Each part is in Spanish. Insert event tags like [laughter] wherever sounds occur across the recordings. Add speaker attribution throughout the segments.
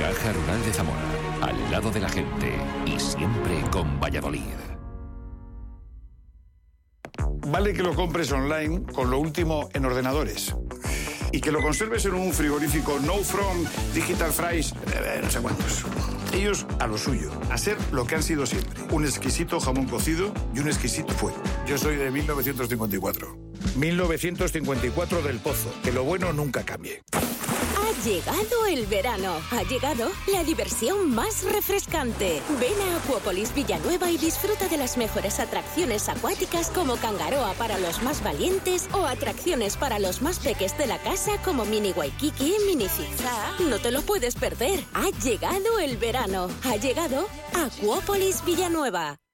Speaker 1: Caja Rural de Zamora, al lado de la gente y siempre con Valladolid.
Speaker 2: Vale que lo compres online con lo último en ordenadores y que lo conserves en un frigorífico No From Digital Fries, no sé cuántos. Ellos a lo suyo, a ser lo que han sido siempre. Un exquisito jamón cocido y un exquisito fuego. Yo soy de 1954. 1954 del Pozo. Que lo bueno nunca cambie.
Speaker 3: Ha llegado el verano. Ha llegado la diversión más refrescante. Ven a Acuópolis Villanueva y disfruta de las mejores atracciones acuáticas como Cangaroa para los más valientes o atracciones para los más peques de la casa como Mini Waikiki, Mini Zigzag. No te lo puedes perder. Ha llegado el verano. Ha llegado Acuópolis Villanueva.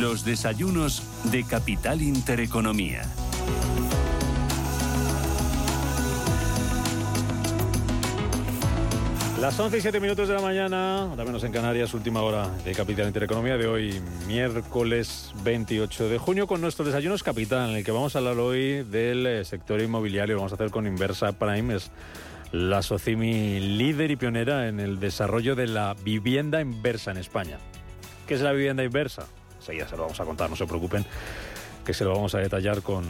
Speaker 4: Los desayunos de Capital Intereconomía.
Speaker 5: Las 11 y 7 minutos de la mañana, ahora menos en Canarias, última hora de Capital Intereconomía de hoy, miércoles 28 de junio, con nuestro Desayunos Capital, en el que vamos a hablar hoy del eh, sector inmobiliario. Vamos a hacer con Inversa Prime, es la Socimi líder y pionera en el desarrollo de la vivienda inversa en España. ¿Qué es la vivienda inversa? Enseguida se lo vamos a contar, no se preocupen, que se lo vamos a detallar con,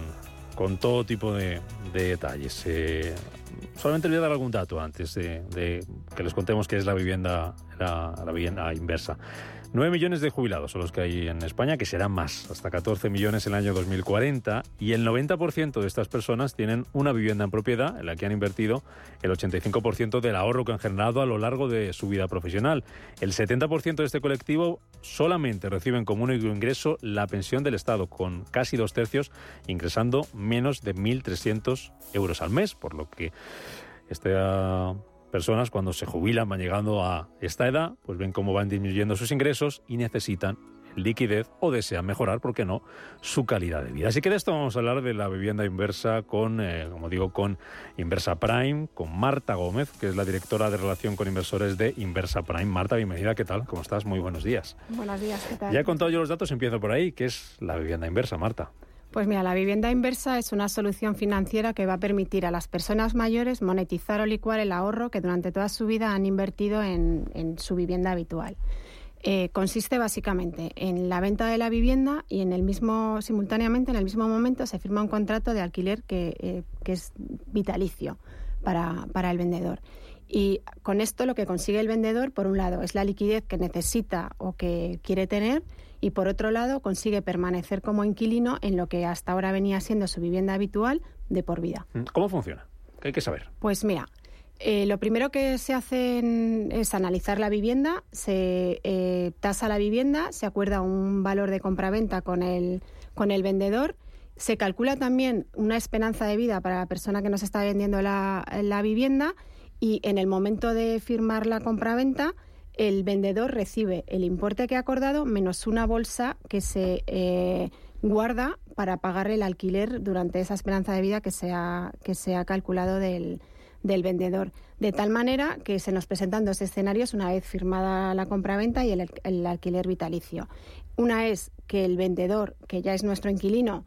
Speaker 5: con todo tipo de, de detalles. Eh, solamente voy a dar algún dato antes de, que les contemos qué es la vivienda, la vivienda inversa. 9 millones de jubilados son los que hay en España, que serán más, hasta 14 millones en el año 2040, y el 90% de estas personas tienen una vivienda en propiedad en la que han invertido el 85% del ahorro que han generado a lo largo de su vida profesional. El 70% de este colectivo solamente reciben como único ingreso la pensión del Estado, con casi dos tercios ingresando menos de 1.300 euros al mes, por lo que este personas cuando se jubilan van llegando a esta edad, pues ven cómo van disminuyendo sus ingresos y necesitan liquidez o desean mejorar, ¿por qué no?, su calidad de vida. Así que de esto vamos a hablar de la vivienda inversa con, eh, como digo, con Inversa Prime, con Marta Gómez, que es la directora de relación con inversores de Inversa Prime. Marta, bienvenida, ¿qué tal? ¿Cómo estás? Muy buenos días.
Speaker 6: Buenos días, ¿qué tal?
Speaker 5: Ya he contado yo los datos, empiezo por ahí. ¿Qué es la vivienda inversa, Marta?
Speaker 6: Pues mira, la vivienda inversa es una solución financiera que va a permitir a las personas mayores monetizar o licuar el ahorro que durante toda su vida han invertido en, en su vivienda habitual. Eh, consiste básicamente en la venta de la vivienda y en el mismo simultáneamente en el mismo momento se firma un contrato de alquiler que, eh, que es vitalicio para, para el vendedor. Y con esto lo que consigue el vendedor, por un lado, es la liquidez que necesita o que quiere tener y por otro lado consigue permanecer como inquilino en lo que hasta ahora venía siendo su vivienda habitual de por vida.
Speaker 5: ¿Cómo funciona? ¿Qué hay que saber?
Speaker 6: Pues mira, eh, lo primero que se hace es analizar la vivienda, se eh, tasa la vivienda, se acuerda un valor de compraventa con el, con el vendedor, se calcula también una esperanza de vida para la persona que nos está vendiendo la, la vivienda y en el momento de firmar la compraventa el vendedor recibe el importe que ha acordado menos una bolsa que se eh, guarda para pagar el alquiler durante esa esperanza de vida que se ha, que se ha calculado del, del vendedor. De tal manera que se nos presentan dos escenarios una vez firmada la compraventa y el, el alquiler vitalicio. Una es que el vendedor, que ya es nuestro inquilino,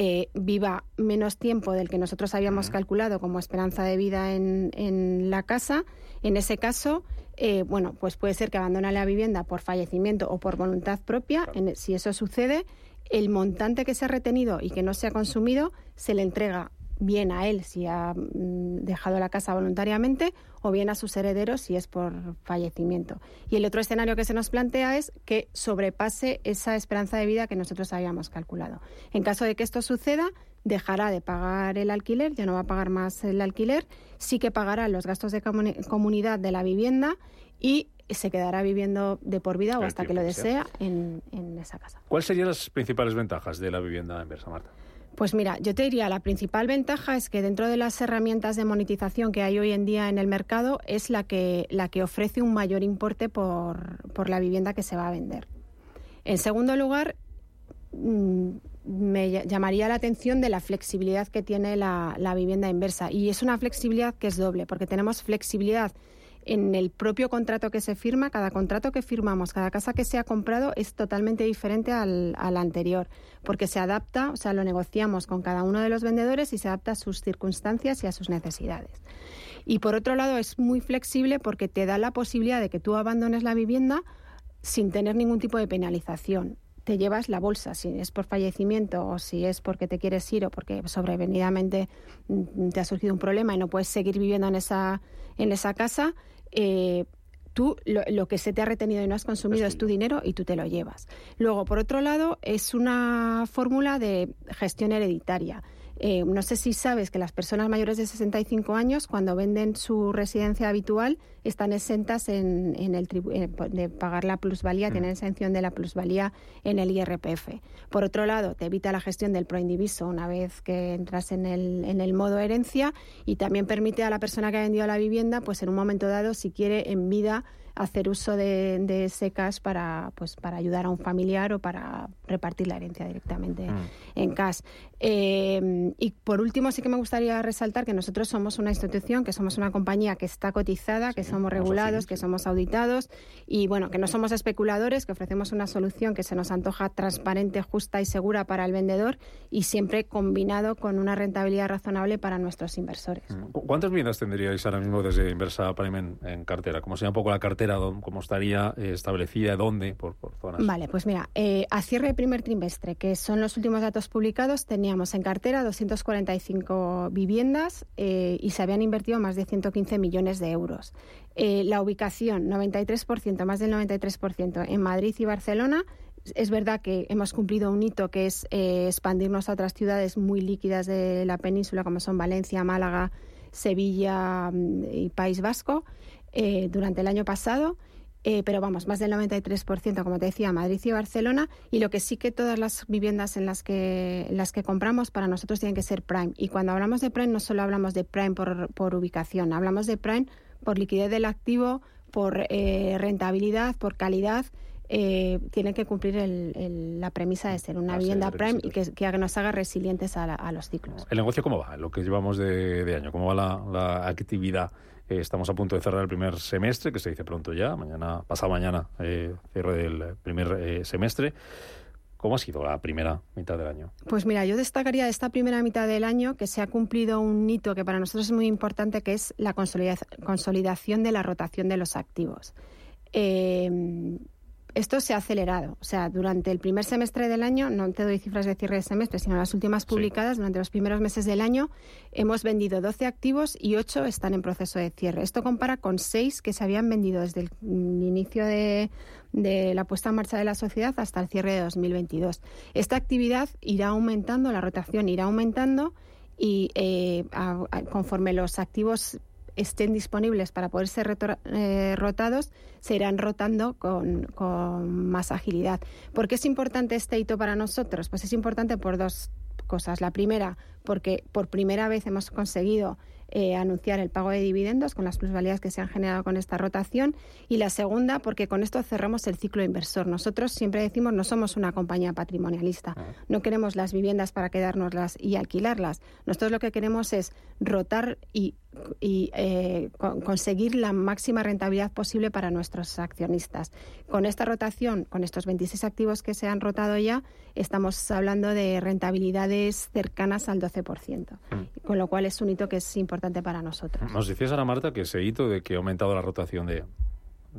Speaker 6: eh, viva menos tiempo del que nosotros habíamos calculado como esperanza de vida en, en la casa. En ese caso, eh, bueno, pues puede ser que abandone la vivienda por fallecimiento o por voluntad propia. En- si eso sucede, el montante que se ha retenido y que no se ha consumido se le entrega bien a él si ha mm, dejado la casa voluntariamente o bien a sus herederos si es por fallecimiento. Y el otro escenario que se nos plantea es que sobrepase esa esperanza de vida que nosotros habíamos calculado. En caso de que esto suceda, dejará de pagar el alquiler, ya no va a pagar más el alquiler, sí que pagará los gastos de comuni- comunidad de la vivienda y se quedará viviendo de por vida o hasta que lo desea en, en esa casa.
Speaker 5: ¿Cuáles serían las principales ventajas de la vivienda inversa, Marta?
Speaker 6: Pues mira, yo te diría, la principal ventaja es que dentro de las herramientas de monetización que hay hoy en día en el mercado es la que, la que ofrece un mayor importe por, por la vivienda que se va a vender. En segundo lugar, mm, me llamaría la atención de la flexibilidad que tiene la, la vivienda inversa. Y es una flexibilidad que es doble, porque tenemos flexibilidad en el propio contrato que se firma, cada contrato que firmamos, cada casa que se ha comprado es totalmente diferente al, anterior, porque se adapta, o sea, lo negociamos con cada uno de los vendedores y se adapta a sus circunstancias y a sus necesidades. Y por otro lado, es muy flexible porque te da la posibilidad de que tú abandones la vivienda sin tener ningún tipo de penalización te llevas la bolsa, si es por fallecimiento o si es porque te quieres ir o porque sobrevenidamente mm, te ha surgido un problema y no puedes seguir viviendo en esa, en esa casa, eh, tú lo, que se te ha retenido y no has consumido es, tu dinero y tú te lo llevas. Luego, por otro lado, es una fórmula de gestión hereditaria. Eh, no sé si sabes que las personas mayores de 65 años, cuando venden su residencia habitual, están exentas en, el eh, de pagar la plusvalía, mm. tienen exención de la plusvalía en el IRPF. Por otro lado, te evita la gestión del proindiviso una vez que entras en el, en el modo herencia y también permite a la persona que ha vendido la vivienda, pues en un momento dado, si quiere en vida, hacer uso de, de ese cash para, pues, para ayudar a un familiar o para repartir la herencia directamente mm. en cash. Eh, y por último, sí que me gustaría resaltar que nosotros somos una institución, que somos una compañía que está cotizada, que somos regulados, que somos auditados y bueno, que no somos especuladores, que ofrecemos una solución que se nos antoja transparente, justa y segura para el vendedor y siempre combinado con una rentabilidad razonable para nuestros inversores. Mm.
Speaker 5: ¿Cuántas viviendas tendríais ahora mismo desde Inversa Prime en, cartera? ¿Cómo sería un poco la cartera? ¿Cómo estaría eh, establecida? ¿Dónde?
Speaker 6: Vale, pues mira, eh, a cierre de primer trimestre, que son los últimos datos publicados, teníamos en cartera 245 viviendas eh, y se habían invertido más de 115 millones de euros. la ubicación, 93%, más del 93% en Madrid y Barcelona. Es verdad que hemos cumplido un hito que es expandirnos a otras ciudades muy líquidas de la península, como son Valencia, Málaga, Sevilla mm, y País Vasco. Eh, durante el año pasado. Eh, pero vamos, más del 93%, como te decía, Madrid y Barcelona, y lo que sí que todas las viviendas en las que, las que compramos para nosotros tienen que ser prime. Y cuando hablamos de prime no solo hablamos de prime por, por ubicación, hablamos de prime por liquidez del activo, por eh, rentabilidad, por calidad. tiene que cumplir la premisa de ser una vivienda prime y que, que, nos haga resilientes a, los ciclos.
Speaker 5: ¿El negocio cómo va? Lo que llevamos de, año, ¿cómo va la, la actividad? Eh, estamos a punto de cerrar el primer semestre, que se dice pronto ya, mañana, pasado mañana, eh, cierre del primer eh, semestre. ¿Cómo ha sido la primera mitad del año?
Speaker 6: Pues mira, yo destacaría de esta primera mitad del año que se ha cumplido un hito que para nosotros es muy importante, que es la consolidación de la rotación de los activos. Eh, esto se ha acelerado. O sea, durante el primer semestre del año, no te doy cifras de cierre de semestre, sino las últimas publicadas, durante los primeros meses del año, hemos vendido 12 activos y 8 están en proceso de cierre. Esto compara con 6 que se habían vendido desde el inicio de, la puesta en marcha de la sociedad hasta el cierre de 2022. Esta actividad irá aumentando, la rotación irá aumentando y eh, conforme los activos estén disponibles para poder ser eh, rotados, se irán rotando con, con más agilidad. ¿Por qué es importante este hito para nosotros? Pues es importante por dos cosas. La primera, porque por primera vez hemos conseguido eh, anunciar el pago de dividendos con las plusvalías que se han generado con esta rotación. Y la segunda, porque con esto cerramos el ciclo inversor. Nosotros siempre decimos no somos una compañía patrimonialista. Ah. No queremos las viviendas para quedárnoslas y alquilarlas. Nosotros lo que queremos es rotar y, eh, conseguir la máxima rentabilidad posible para nuestros accionistas. Con esta rotación, con estos 26 activos que se han rotado ya, estamos hablando de rentabilidades cercanas al 12%, mm. con lo cual es un hito que es importante para nosotros.
Speaker 5: Nos decías, Ana Marta, que ese hito de que ha aumentado la rotación de,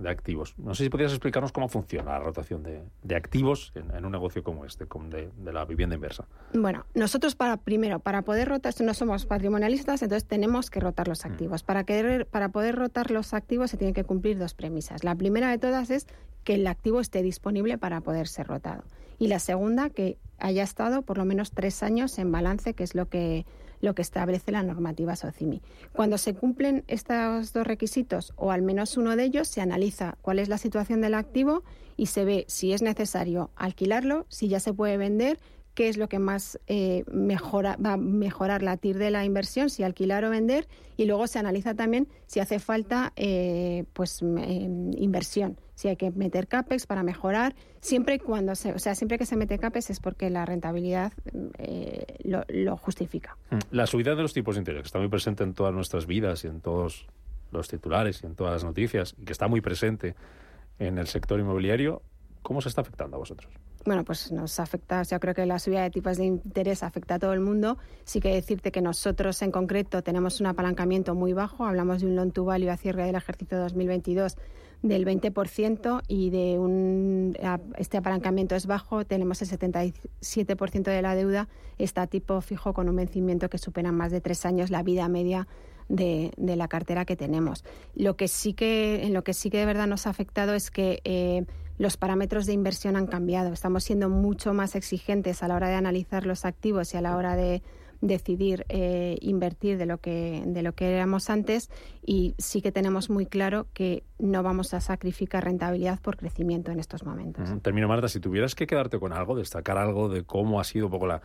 Speaker 5: activos. No sé si podrías explicarnos cómo funciona la rotación de, activos en, un negocio como este, de, de, la vivienda inversa.
Speaker 6: Bueno, nosotros para primero, para poder rotar, no somos patrimonialistas, entonces tenemos que rotar los mm. activos. Para, querer, para poder rotar los activos se tienen que cumplir dos premisas. La primera de todas es que el activo esté disponible para poder ser rotado. Y la segunda, que haya estado por lo menos tres años en balance, que es lo que lo que establece la normativa SOCIMI. Cuando se cumplen estos dos requisitos, o al menos uno de ellos, se analiza cuál es la situación del activo y se ve si es necesario alquilarlo, si ya se puede vender, qué es lo que más eh, mejora, va a mejorar la TIR de la inversión, si alquilar o vender, y luego se analiza también si hace falta eh, pues em, inversión, si hay que meter CAPEX para mejorar, siempre y cuando se, o sea, siempre que se mete CAPEX es porque la rentabilidad eh, lo, justifica.
Speaker 5: Mm. La subida de los tipos de interés, que está muy presente en todas nuestras vidas y en todos los titulares y en todas las noticias, y que está muy presente en el sector inmobiliario, ¿cómo se está afectando a vosotros?
Speaker 6: Bueno, pues nos afecta, yo creo que la subida de tipos de interés afecta a todo el mundo. Sí que decirte que nosotros en concreto tenemos un apalancamiento muy bajo, hablamos de un loan to value a cierre del ejercicio 2022 del 20% y de un este apalancamiento es bajo, tenemos el 77% de la deuda está tipo fijo con un vencimiento que supera más de tres años la vida media de, la cartera que tenemos. Lo que sí que en lo que sí que de verdad nos ha afectado es que eh, los parámetros de inversión han cambiado. Estamos siendo mucho más exigentes a la hora de analizar los activos y a la hora de decidir eh, invertir de lo que de lo que éramos antes y sí que tenemos muy claro que no vamos a sacrificar rentabilidad por crecimiento en estos momentos.
Speaker 5: Termino Marta, si tuvieras que quedarte con algo, destacar algo de cómo ha sido un poco la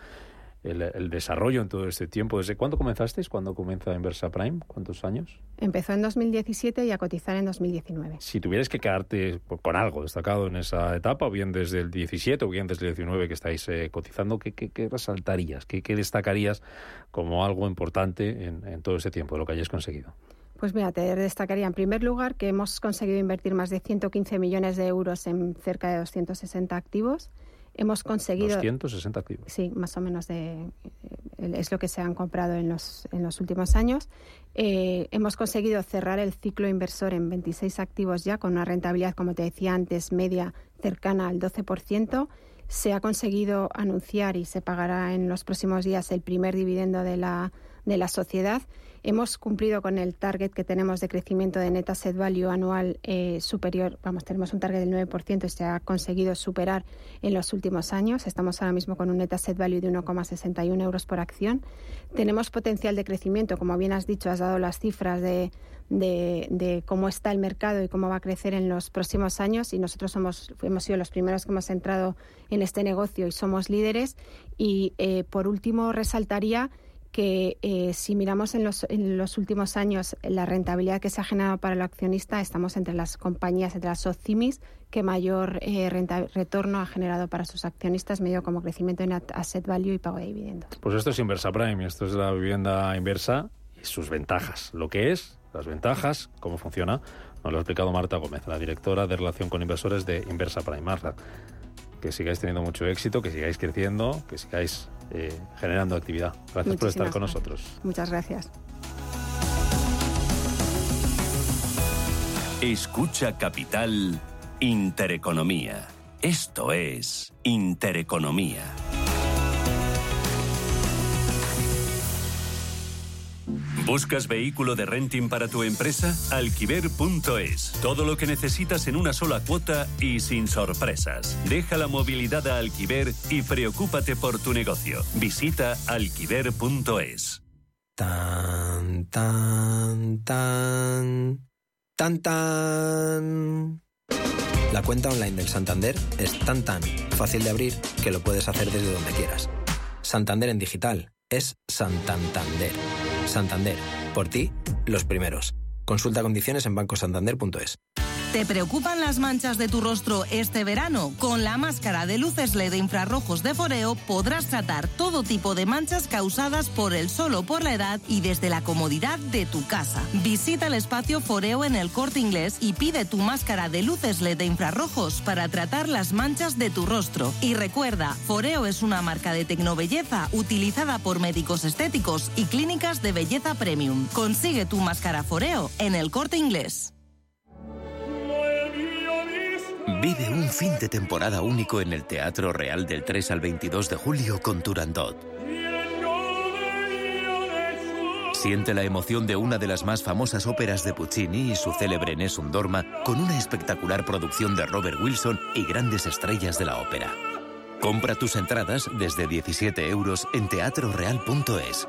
Speaker 5: el, desarrollo en todo este tiempo. ¿Desde cuándo comenzasteis? ¿Cuándo comienza Inversa Prime? ¿Cuántos años?
Speaker 6: Empezó en 2017 y a cotizar en 2019.
Speaker 5: Si tuvieras que quedarte con algo destacado en esa etapa, o bien desde el 17 o bien desde el 19 que estáis eh, cotizando, ¿qué, qué, resaltarías? ¿Qué, ¿Qué, destacarías como algo importante en, en todo ese tiempo, de lo que hayáis conseguido?
Speaker 6: Pues mira, te destacaría en primer lugar que hemos conseguido invertir más de 115 millones de euros en cerca de 260 activos. Hemos conseguido...
Speaker 5: 260 activos.
Speaker 6: Sí, más o menos de, eh, es lo que se han comprado en los, en los últimos años. Eh, hemos conseguido cerrar el ciclo inversor en 26 activos ya, con una rentabilidad, como te decía antes, media cercana al 12%. Se ha conseguido anunciar y se pagará en los próximos días el primer dividendo de la, de la sociedad Hemos cumplido con el target que tenemos de crecimiento de net asset value anual eh, superior, vamos, tenemos un target del 9% y se ha conseguido superar en los últimos años. Estamos ahora mismo con un net asset value de 1,61 euros por acción. Tenemos potencial de crecimiento, como bien has dicho, has dado las cifras de, de, cómo está el mercado y cómo va a crecer en los próximos años y nosotros hemos sido los primeros que hemos entrado en este negocio y somos líderes. Y eh, por último resaltaría que eh, si miramos en los, en los, últimos años la rentabilidad que se ha generado para el accionista, estamos entre las compañías, entre las SOCIMIS, que mayor eh, retorno ha generado para sus accionistas, medio como crecimiento en asset value y pago de dividendos.
Speaker 5: Pues esto es Inversa Prime, esto es la vivienda inversa y sus ventajas. Lo que es, las ventajas, cómo funciona, nos lo ha explicado Marta Gómez, la directora de Relación con Inversores de Inversa Prime. Marta, que sigáis teniendo mucho éxito, que sigáis creciendo, que sigáis eh, generando actividad. Gracias por estar con nosotros.
Speaker 6: Muchas gracias.
Speaker 1: Escucha Capital Intereconomía. Esto es Intereconomía. ¿Buscas vehículo de renting para tu empresa? Alquiver.es. Todo lo que necesitas en una sola cuota y sin sorpresas. Deja la movilidad a Alquiver y preocúpate por tu negocio. Visita alquiver.es.
Speaker 7: Tan, tan, tan. Tan, tan. La cuenta online del Santander es tan, tan fácil de abrir que lo puedes hacer desde donde quieras. Santander en digital es Santander. Santander. Por ti, los primeros. Consulta condiciones en bancosantander.es.
Speaker 8: ¿Te preocupan las manchas de tu rostro este verano? Con la máscara de luces LED infrarrojos de Foreo podrás tratar todo tipo de manchas causadas por el sol o por la edad y desde la comodidad de tu casa. Visita el espacio Foreo en el corte inglés y pide tu máscara de luces LED de infrarrojos para tratar las manchas de tu rostro. Y recuerda, Foreo es una marca de tecnobelleza utilizada por médicos estéticos y clínicas de belleza premium. Consigue tu máscara Foreo en el corte inglés.
Speaker 1: Vive un fin de temporada único en el Teatro Real del 3 al 22 de julio con Turandot. Siente la emoción de una de las más famosas óperas de Puccini y su célebre Nessun Dorma con una espectacular producción de Robert Wilson y grandes estrellas de la ópera. Compra tus entradas desde 17 euros en teatroreal.es.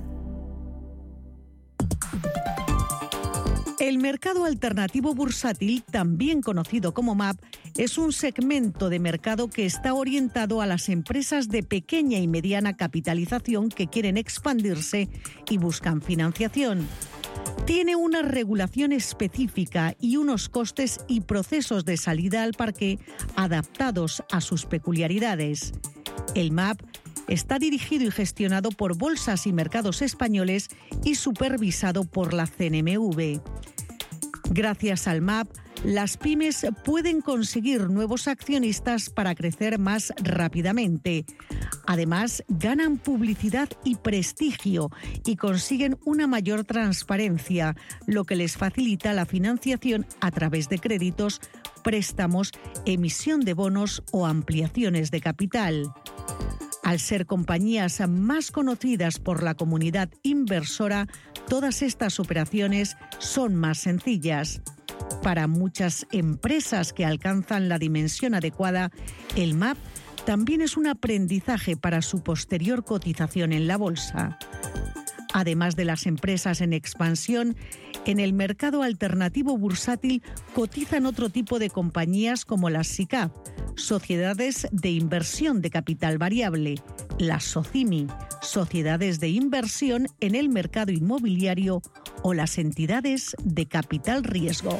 Speaker 9: El mercado alternativo bursátil, también conocido como MAP, es un segmento de mercado que está orientado a las empresas de pequeña y mediana capitalización que quieren expandirse y buscan financiación. Tiene una regulación específica y unos costes y procesos de salida al parque adaptados a sus peculiaridades. El MAP está dirigido y gestionado por Bolsas y Mercados Españoles y supervisado por la CNMV. Gracias al MAP, las pymes pueden conseguir nuevos accionistas para crecer más rápidamente. Además, ganan publicidad y prestigio y consiguen una mayor transparencia, lo que les facilita la financiación a través de créditos, préstamos, emisión de bonos o ampliaciones de capital. Al ser compañías más conocidas por la comunidad inversora, todas estas operaciones son más sencillas. Para muchas empresas que alcanzan la dimensión adecuada, el MAP también es un aprendizaje para su posterior cotización en la bolsa. Además de las empresas en expansión, en el mercado alternativo bursátil cotizan otro tipo de compañías como las SICAP, sociedades de inversión de capital variable, las SOCIMI, sociedades de inversión en el mercado inmobiliario o las entidades de capital riesgo.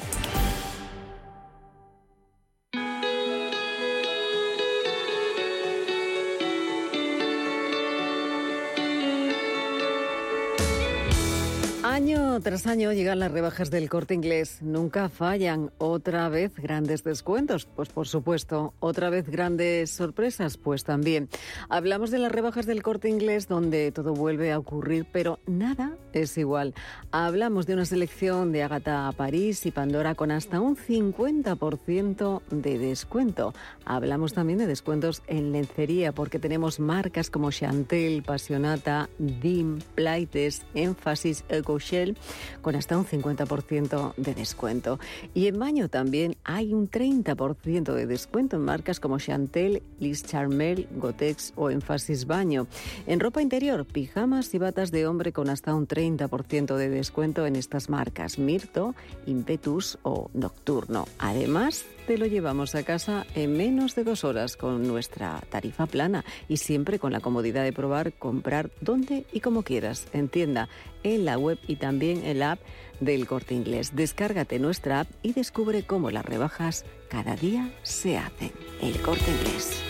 Speaker 10: Tras año llegan las rebajas del corte inglés. Nunca fallan. Otra vez grandes descuentos. Pues por supuesto. Otra vez grandes sorpresas. Pues también. Hablamos de las rebajas del corte inglés donde todo vuelve a ocurrir, pero nada es igual. Hablamos de una selección de Agatha París y Pandora con hasta un 50% de descuento. Hablamos también de descuentos en lencería porque tenemos marcas como Chantel, Passionata, Dim, Plaites, Énfasis, Eco Shell con hasta un 50% de descuento. Y en baño también hay un 30% de descuento en marcas como Chantel, Liz Charmel, Gotex o Enfasis Baño. En ropa interior, pijamas y batas de hombre con hasta un 30% de descuento en estas marcas Mirto, Impetus o Nocturno. Además, lo llevamos a casa en menos de dos horas con nuestra tarifa plana y siempre con la comodidad de probar, comprar donde y como quieras, en tienda, en la web y también en la app del Corte Inglés. Descárgate nuestra app y descubre cómo las rebajas cada día se hacen. El Corte Inglés.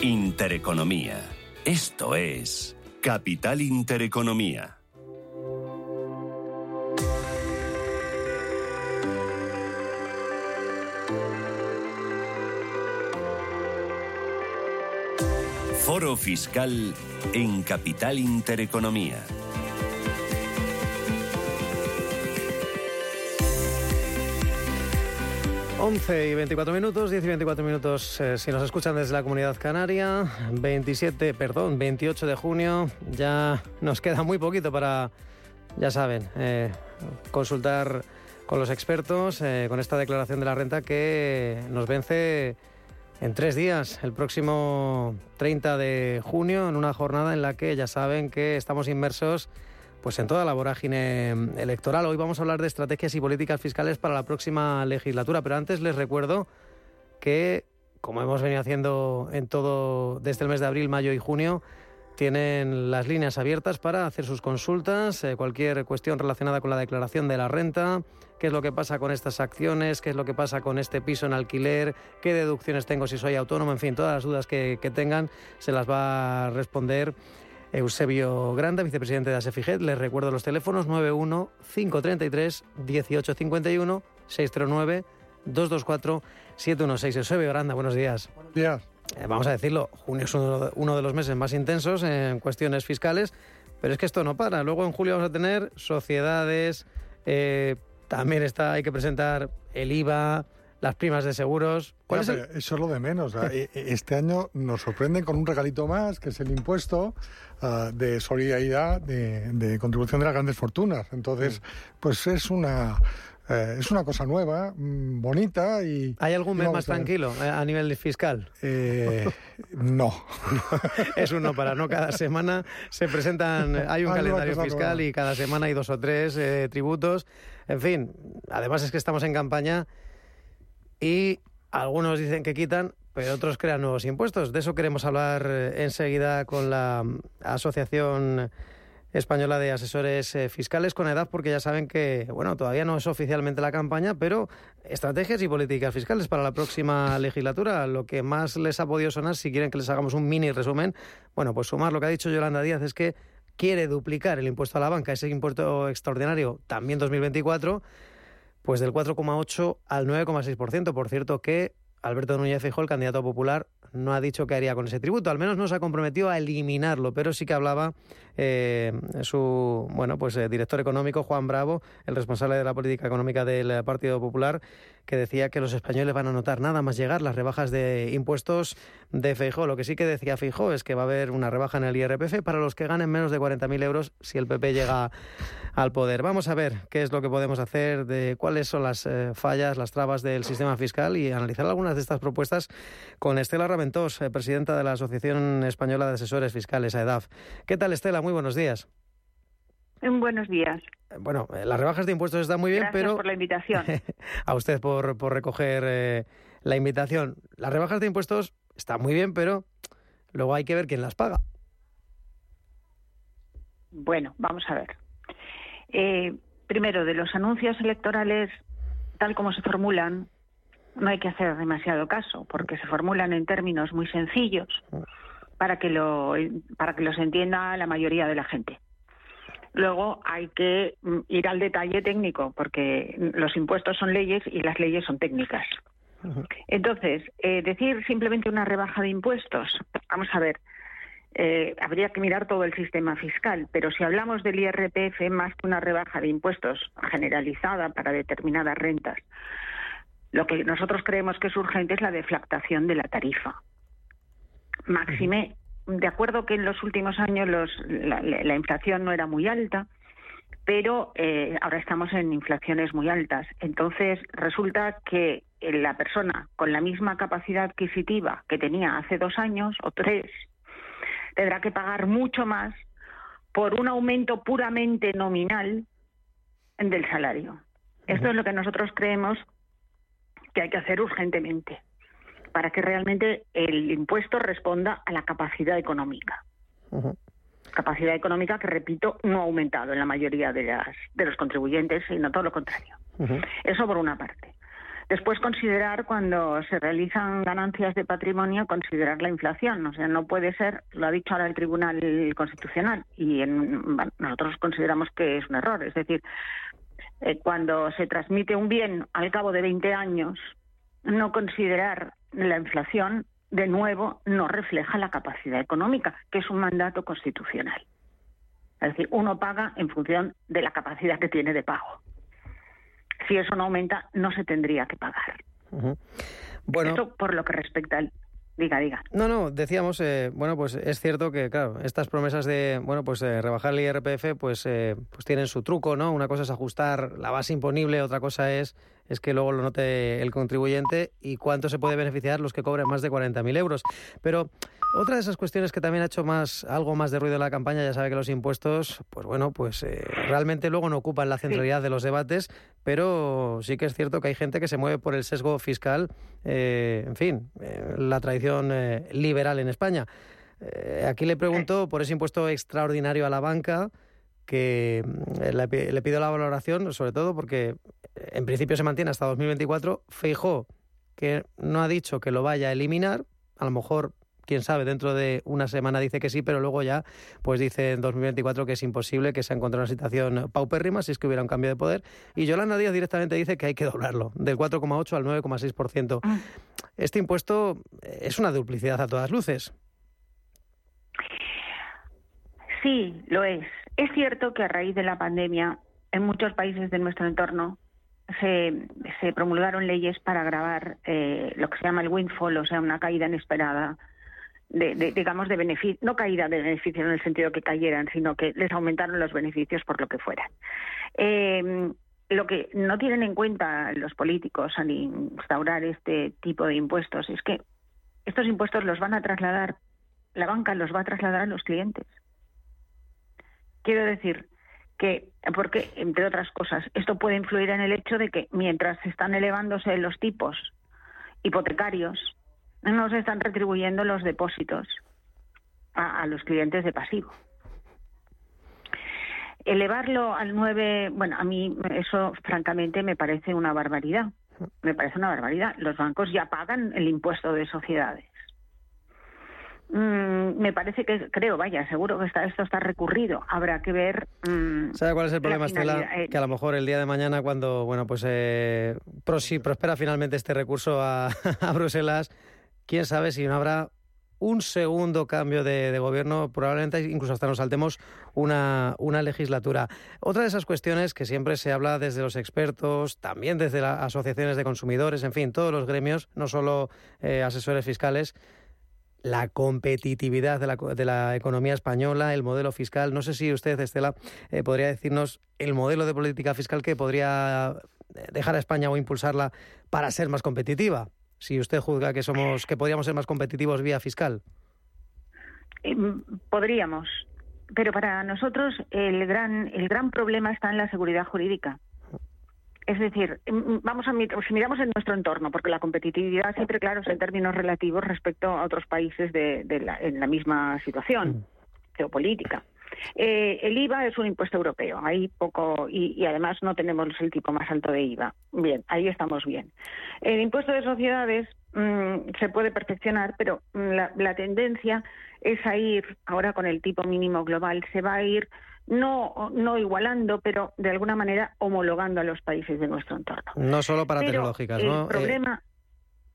Speaker 1: Intereconomía. Esto es Capital Intereconomía. Foro Fiscal en Capital Intereconomía.
Speaker 11: Once y 24 minutos, 10 y 24 minutos eh, si nos escuchan desde la Comunidad Canaria. 27, perdón, 28 de junio. Ya nos queda muy poquito para, ya saben, eh, consultar con los expertos eh, con esta declaración de la renta que nos vence en tres días, el próximo 30 de junio, en una jornada en la que ya saben que estamos inmersos pues en toda la vorágine electoral. Hoy vamos a hablar de estrategias y políticas fiscales para la próxima legislatura, pero antes les recuerdo que, como hemos venido haciendo en todo desde el mes de abril, mayo y junio, tienen las líneas abiertas para hacer sus consultas, eh, cualquier cuestión relacionada con la declaración de la renta, qué es lo que pasa con estas acciones, qué es lo que pasa con este piso en alquiler, qué deducciones tengo si soy autónomo, en fin, todas las dudas que, tengan se las va a responder Eusebio Granda, vicepresidente de ASEFIGET. Les recuerdo los teléfonos 91 533 1851 609 224 716. Eusebio Granda, buenos días.
Speaker 12: Buenos días.
Speaker 11: Eh, vamos a decirlo, junio es uno de los meses más intensos en cuestiones fiscales, pero es que esto no para. Luego en julio vamos a tener sociedades, eh, también está, hay que presentar el IVA, las primas de seguros.
Speaker 12: ¿Cuál es Eso es lo de menos. E, [laughs] e, este año nos sorprenden con un regalito más, que es el impuesto ah, de solidaridad de, contribución de las grandes fortunas. Entonces, pues es una... Eh, es una cosa nueva, mm, bonita y...
Speaker 11: ¿Hay algún mes más tranquilo eh, a nivel fiscal?
Speaker 12: Eh, [laughs] no. [laughs]
Speaker 11: es uno para no. Cada semana se presentan... [laughs] Hay un calendario fiscal y cada semana hay dos o tres tributos. En fin, además es que estamos en campaña y algunos dicen que quitan, pero otros crean nuevos impuestos. De eso queremos hablar eh, enseguida con la mm, Asociación Española de Asesores eh, Fiscales con edad, porque ya saben que, bueno, todavía no es oficialmente la campaña, pero estrategias y políticas fiscales para la próxima [laughs] legislatura. Lo que más les ha podido sonar, si quieren que les hagamos un mini resumen, bueno, pues sumar lo que ha dicho Yolanda Díaz es que quiere duplicar el impuesto a la banca, ese impuesto extraordinario también 2024 pues del 4,8 al 9,6%. Por cierto que Alberto Núñez Feijóo, el candidato popular, no ha dicho qué haría con ese tributo, al menos no se ha comprometido a eliminarlo, pero sí que hablaba eh, su bueno pues eh, director económico Juan Bravo, el responsable de la política económica del Partido Popular, que decía que los españoles van a notar nada más llegar las rebajas de impuestos de Feijóo. Lo que sí que decía Feijóo es que va a haber una rebaja en el IRPF para los que ganen menos de 40.000 euros si el PP llega al poder. Vamos a ver qué es lo que podemos hacer, de cuáles son las eh, fallas, las trabas del sistema fiscal y analizar algunas de estas propuestas con Estela Raventós, eh, presidenta de la Asociación Española de Asesores Fiscales, AEDAF. ¿Qué tal, Estela? Muy buenos días.
Speaker 13: Buenos días.
Speaker 11: Bueno, eh, las rebajas de impuestos están muy bien,
Speaker 13: Gracias
Speaker 11: pero...
Speaker 13: por la invitación. [laughs]
Speaker 11: a usted por, por recoger eh, la invitación. Las rebajas de impuestos están muy bien, pero luego hay que ver quién las paga.
Speaker 13: Bueno, vamos a ver. Eh, primero, de los anuncios electorales, tal como se formulan, no hay que hacer demasiado caso, porque se formulan en términos muy sencillos para que, lo, para que los entienda la mayoría de la gente. Luego hay que mm, ir al detalle técnico, porque los impuestos son leyes y las leyes son técnicas. Entonces, eh, decir simplemente una rebaja de impuestos, vamos a ver, eh, habría que mirar todo el sistema fiscal, pero si hablamos del IRPF, más que una rebaja de impuestos generalizada para determinadas rentas, lo que nosotros creemos que es urgente es la deflactación de la tarifa. Máxime de acuerdo que en los últimos años la, inflación no era muy alta, pero eh, ahora estamos en inflaciones muy altas. Entonces, resulta que eh, la persona con la misma capacidad adquisitiva que tenía hace dos años o tres tendrá que pagar mucho más por un aumento puramente nominal del salario. Esto es lo que nosotros creemos que hay que hacer urgentemente para que realmente el impuesto responda a la capacidad económica. Capacidad económica que, repito, no ha aumentado en la mayoría de, las, de los contribuyentes, sino todo lo contrario. Eso por una parte. Después considerar cuando se realizan ganancias de patrimonio, considerar la inflación. O sea, no puede ser, lo ha dicho ahora el Tribunal Constitucional, y nosotros consideramos que es un error. Es decir, eh, cuando se transmite un bien al cabo de 20 años, no considerar la inflación, de nuevo, no refleja la capacidad económica, que es un mandato constitucional. Es decir, uno paga en función de la capacidad que tiene de pago. Si eso no aumenta, no se tendría que pagar. Bueno, Esto por lo que respecta al Diga, diga.
Speaker 11: No, no, decíamos, eh, bueno, pues es cierto que, claro, estas promesas de, bueno, pues eh, rebajar el IRPF, pues, eh, pues tienen su truco, ¿no? Una cosa es ajustar la base imponible, otra cosa es es que luego lo note el contribuyente y cuánto se puede beneficiar los que cobren más de 40.000 euros. Pero otra de esas cuestiones que también ha hecho más algo más de ruido en la campaña, ya sabe que los impuestos, pues bueno, pues eh, realmente luego no ocupan la centralidad de los debates, pero sí que es cierto que hay gente que se mueve por el sesgo fiscal, eh, en fin, eh, la tradición liberal en España. aquí le pregunto por ese impuesto extraordinario a la banca que le, le, pido la valoración, sobre todo porque en principio se mantiene hasta 2024. Feijó, que no ha dicho que lo vaya a eliminar, a lo mejor quién sabe, dentro de una semana dice que sí, pero luego ya pues dice en 2024 que es imposible, que se ha encontrado una situación paupérrima si es que hubiera un cambio de poder. Y Yolanda Díaz directamente dice que hay que doblarlo, del 4,8 al 9,6%. Ah. Este impuesto es una duplicidad a todas luces.
Speaker 13: Sí, lo es. Es cierto que a raíz de la pandemia, en muchos países de nuestro entorno se, promulgaron leyes para grabar eh, lo que se llama el windfall, o sea, una caída inesperada de, digamos, de beneficio, no caída de beneficios en el sentido que cayeran, sino que les aumentaron los beneficios por lo que fueran. Eh, lo que no tienen en cuenta los políticos al instaurar este tipo de impuestos es que estos impuestos los van a trasladar, la banca los va a trasladar a los clientes. Quiero decir que, porque, entre otras cosas, esto puede influir en el hecho de que mientras están elevándose los tipos hipotecarios, no se están retribuyendo los depósitos a, los clientes de pasivo. Elevarlo al 9, bueno, a mí eso francamente me parece una barbaridad. Me parece una barbaridad. Los bancos ya pagan el impuesto de sociedades. Mm, me parece que, creo, vaya, seguro que está, esto está recurrido. Habrá que ver.
Speaker 11: Mm, ¿Sabe cuál es el problema, Estela? Eh, que a lo mejor el día de mañana, cuando, bueno, pues eh, si prospera finalmente este recurso [laughs] a Bruselas, quién sabe si no habrá un segundo cambio de, gobierno, probablemente incluso hasta nos saltemos una, una, legislatura. Otra de esas cuestiones que siempre se habla desde los expertos, también desde las asociaciones de consumidores, en fin, todos los gremios, no solo eh, asesores fiscales, la competitividad de la, de la, economía española, el modelo fiscal. No sé si usted, Estela, eh, podría decirnos el modelo de política fiscal que podría dejar a España o impulsarla para ser más competitiva si usted juzga que somos que podríamos ser más competitivos vía fiscal?
Speaker 13: Eh, podríamos, pero para nosotros el gran el gran problema está en la seguridad jurídica. Es decir, vamos a si miramos en nuestro entorno, porque la competitividad siempre, claro, es en términos relativos respecto a otros países de, en la misma situación mm. geopolítica. Eh, el IVA es un impuesto europeo, hay poco y, además no tenemos el tipo más alto de IVA. Bien, ahí estamos bien. El impuesto de sociedades mm, se puede perfeccionar, pero mm, la, tendencia es a ir ahora con el tipo mínimo global, se va a ir no, no igualando, pero de alguna manera homologando a los países de nuestro entorno.
Speaker 11: No solo para tecnológicas, ¿no?
Speaker 13: El eh, problema,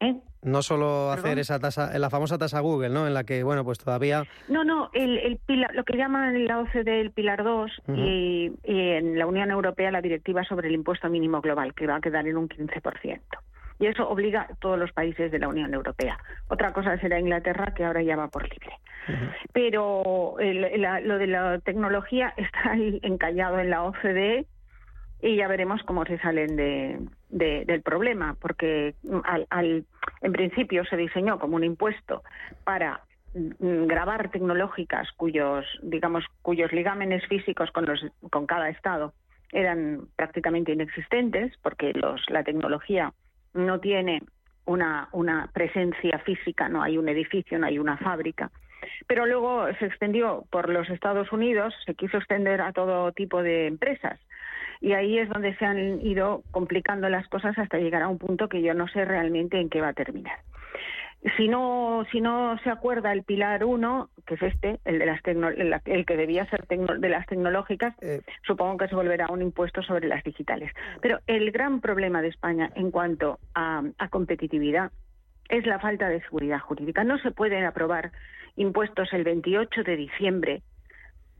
Speaker 11: ¿Eh? No solo hacer esa tasa, la famosa tasa Google, ¿no? En la que, bueno, pues todavía...
Speaker 13: No, no, el, el lo que llaman la OCDE el Pilar 2 y, en la Unión Europea la directiva sobre el impuesto mínimo global, que va a quedar en un 15%. Y eso obliga a todos los países de la Unión Europea. Otra cosa será Inglaterra, que ahora ya va por libre. Pero lo de la tecnología está encallado en la OCDE y ya veremos cómo se salen de, del problema, porque al, en principio se diseñó como un impuesto para mm, grabar tecnológicas cuyos digamos cuyos ligámenes físicos con los con cada estado eran prácticamente inexistentes porque los la tecnología no tiene una, presencia física, no hay un edificio, no hay una fábrica. Pero luego se extendió por los Estados Unidos, se quiso extender a todo tipo de empresas y ahí es donde se han ido complicando las cosas hasta llegar a un punto que yo no sé realmente en qué va a terminar. Si no, si no se acuerda el pilar 1, que es este, el, de las el que debía ser de las tecnológicas, eh. supongo que se volverá un impuesto sobre las digitales. Pero el gran problema de España en cuanto a, a competitividad es la falta de seguridad jurídica. No se pueden aprobar impuestos el 28 de diciembre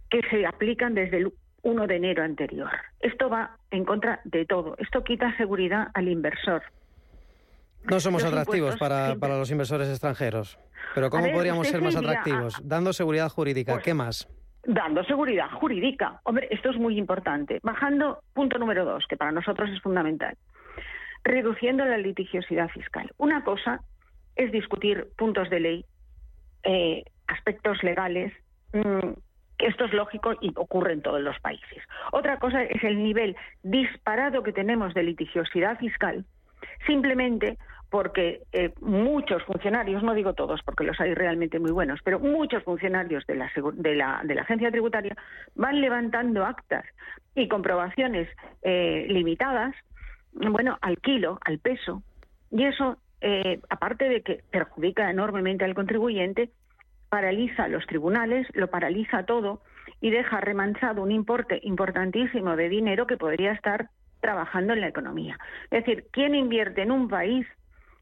Speaker 13: que se aplican desde el 1 de enero anterior. Esto va en contra de todo. Esto quita seguridad al inversor.
Speaker 11: No somos atractivos para, para, los inversores extranjeros. Pero ¿cómo podríamos ser más atractivos? Dando seguridad jurídica. Pues ¿Qué más?
Speaker 13: Dando seguridad jurídica. Hombre, esto es muy importante. Bajando, punto número dos, que para nosotros es fundamental. Reduciendo la litigiosidad fiscal. Una cosa es discutir puntos de ley, eh, aspectos legales, mm, esto es lógico y ocurre en todos los países. Otra cosa es el nivel disparado que tenemos de litigiosidad fiscal, simplemente porque eh, muchos funcionarios, no digo todos porque los hay realmente muy buenos, pero muchos funcionarios de la, de la, de la agencia tributaria van levantando actas y comprobaciones eh, limitadas, bueno, al kilo, al peso, y eso, eh, aparte de que perjudica enormemente al contribuyente, paraliza los tribunales, lo paraliza todo y deja remanchado un importe importantísimo de dinero que podría estar trabajando en la economía. Es decir, ¿quién invierte en un país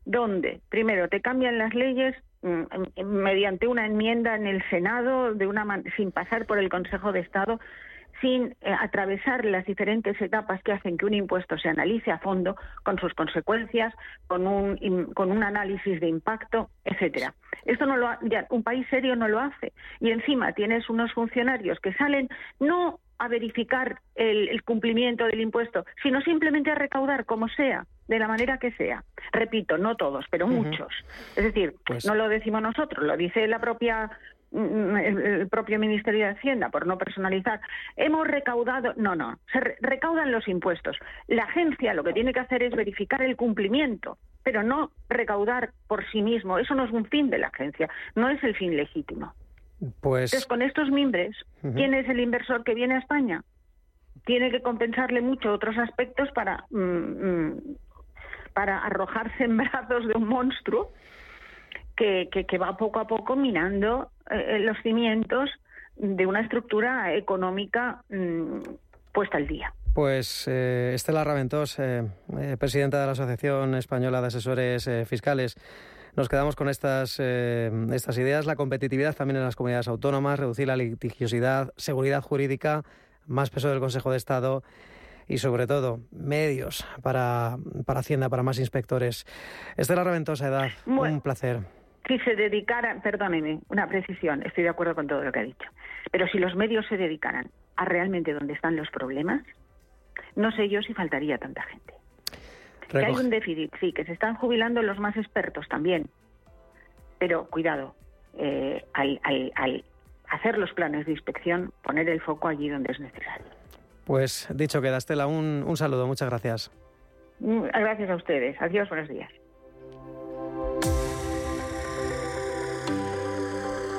Speaker 13: donde, primero, te cambian las leyes mm, mediante una enmienda en el Senado, de una sin pasar por el Consejo de Estado? sin eh, atravesar las diferentes etapas que hacen que un impuesto se analice a fondo con sus consecuencias, con un, con un análisis de impacto, etcétera. Esto no lo un país serio no lo hace y encima tienes unos funcionarios que salen no a verificar el, cumplimiento del impuesto, sino simplemente a recaudar como sea, de la manera que sea. Repito, no todos, pero muchos. Es decir, pues no lo decimos nosotros, lo dice la propia mm, el, propio Ministerio de Hacienda, por no personalizar, hemos recaudado, no, no, se recaudan los impuestos. La agencia lo que tiene que hacer es verificar el cumplimiento, pero no recaudar por sí mismo. Eso no es un fin de la agencia, no es el fin legítimo.
Speaker 11: Pues...
Speaker 13: Entonces, con estos mimbres, ¿quién es el inversor que viene a España? Tiene que compensarle mucho otros aspectos para, mm, mm, para arrojarse [laughs] en brazos de un monstruo que, que, va poco a poco minando eh, los cimientos de una estructura económica mm, puesta al día.
Speaker 11: Pues eh, Estela Raventós, eh, presidenta de la Asociación Española de Asesores Fiscales, nos quedamos con estas, eh, estas ideas, la competitividad también en las comunidades autónomas, reducir la litigiosidad, seguridad jurídica, más peso del Consejo de Estado y sobre todo medios para, para Hacienda, para más inspectores. Estela Raventosa, Edad, un placer.
Speaker 13: Si se dedicaran, perdóneme, una precisión, estoy de acuerdo con todo lo que ha dicho, pero si los medios se dedicaran a realmente donde están los problemas, no sé yo si faltaría tanta gente. Que hay un déficit, sí, que se están jubilando los más expertos también. Pero cuidado, eh, al, hacer los planes de inspección, poner el foco allí donde es necesario.
Speaker 11: Pues dicho queda, Estela, un, un saludo, muchas gracias.
Speaker 13: Mm, gracias a ustedes. Adiós, buenos días.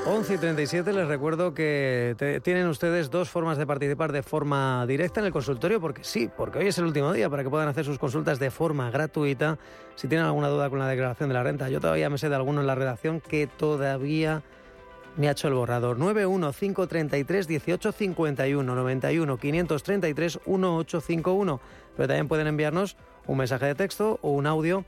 Speaker 11: 11 y 37 les recuerdo que tienen ustedes dos formas de participar de forma directa en el consultorio, porque sí, porque hoy es el último día para que puedan hacer sus consultas de forma gratuita. Si tienen alguna duda con la declaración de la renta, yo todavía me sé de alguno en la redacción que todavía me ha hecho el borrador. 91533 1851 91 533 1851. Pero también pueden enviarnos un mensaje de texto o un audio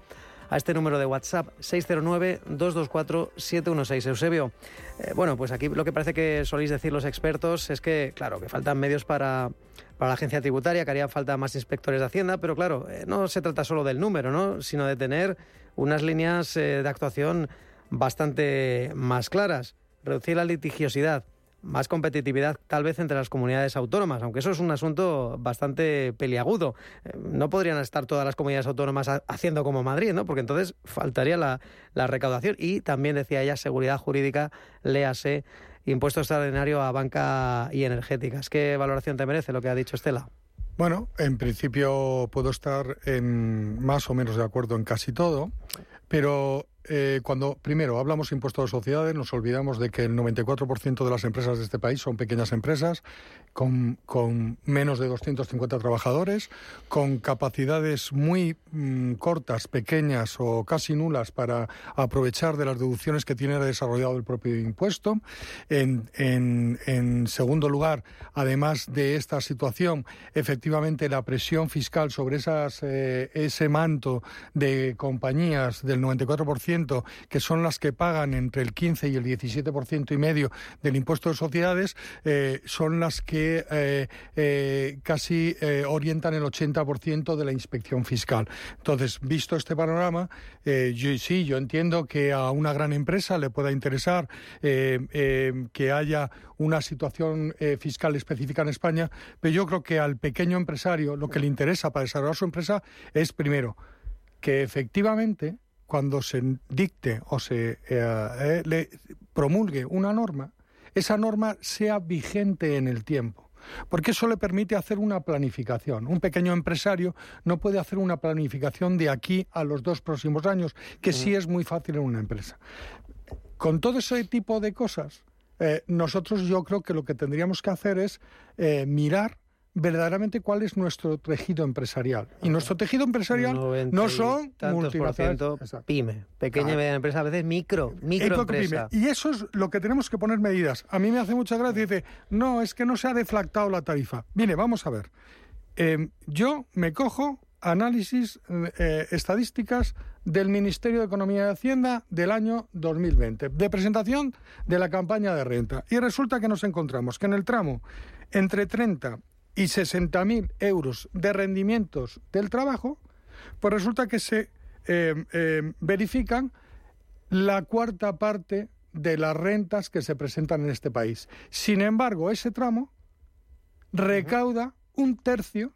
Speaker 11: a este número de WhatsApp 609-224-716. Eusebio, eh, bueno, pues aquí lo que parece que soléis decir los expertos es que, claro, que faltan medios para, para la agencia tributaria, que haría falta más inspectores de Hacienda, pero claro, eh, no se trata solo del número, ¿no? sino de tener unas líneas eh, de actuación bastante más claras, reducir la litigiosidad, más competitividad tal vez entre las comunidades autónomas, aunque eso es un asunto bastante peliagudo. Eh, no podrían estar todas las comunidades autónomas haciendo como Madrid, ¿no? Porque entonces faltaría la, recaudación y también decía ella seguridad jurídica, léase impuesto extraordinario a banca y energéticas. ¿Qué valoración te merece lo que ha dicho Estela?
Speaker 12: Bueno, en principio puedo estar en más o menos de acuerdo en casi todo, pero eh, cuando primero hablamos de impuestos de sociedades, nos olvidamos de que el 94% de las empresas de este país son pequeñas empresas con, con menos de 250 trabajadores, con capacidades muy mm, cortas, pequeñas o casi nulas para aprovechar de las deducciones que tiene desarrollado el propio impuesto. En segundo lugar, además de esta situación, efectivamente la presión fiscal sobre esas, eh, ese manto de compañías del 94% que son las que pagan entre el 15 y el 17% y medio del impuesto de sociedades, eh, son las que eh, eh, casi orientan el 80% de la inspección fiscal. Entonces, visto este panorama, yo, sí, yo entiendo que a una gran empresa le pueda interesar que haya una situación fiscal específica en España, pero yo creo que al pequeño empresario lo que le interesa para desarrollar su empresa es, primero, que efectivamente cuando se dicte o se eh, eh, le promulgue una norma, esa norma sea vigente en el tiempo. Porque eso le permite hacer una planificación. Un pequeño empresario no puede hacer una planificación de aquí a los dos próximos años, que sí es muy fácil en una empresa. Con todo ese tipo de cosas, eh, nosotros yo creo que lo que tendríamos que hacer es mirar verdaderamente cuál es nuestro tejido empresarial. Y nuestro tejido empresarial no son multinacionales.
Speaker 11: pyme, pequeña y mediana empresa, a veces micro, microempresa.
Speaker 12: Y eso es lo que tenemos que poner medidas. A mí me hace mucha gracia, dice, no, es que no se ha deflactado la tarifa. Viene, vamos a ver. Em, yo me cojo análisis eh, estadísticas del Ministerio de Economía y Hacienda del año 2020, de presentación de la campaña de renta. Y resulta que nos encontramos que en el tramo entre 30 y 60 mil euros de rendimientos del trabajo, pues resulta que se eh, eh, verifican la cuarta parte de las rentas que se presentan en este país. Sin embargo, ese tramo recauda un tercio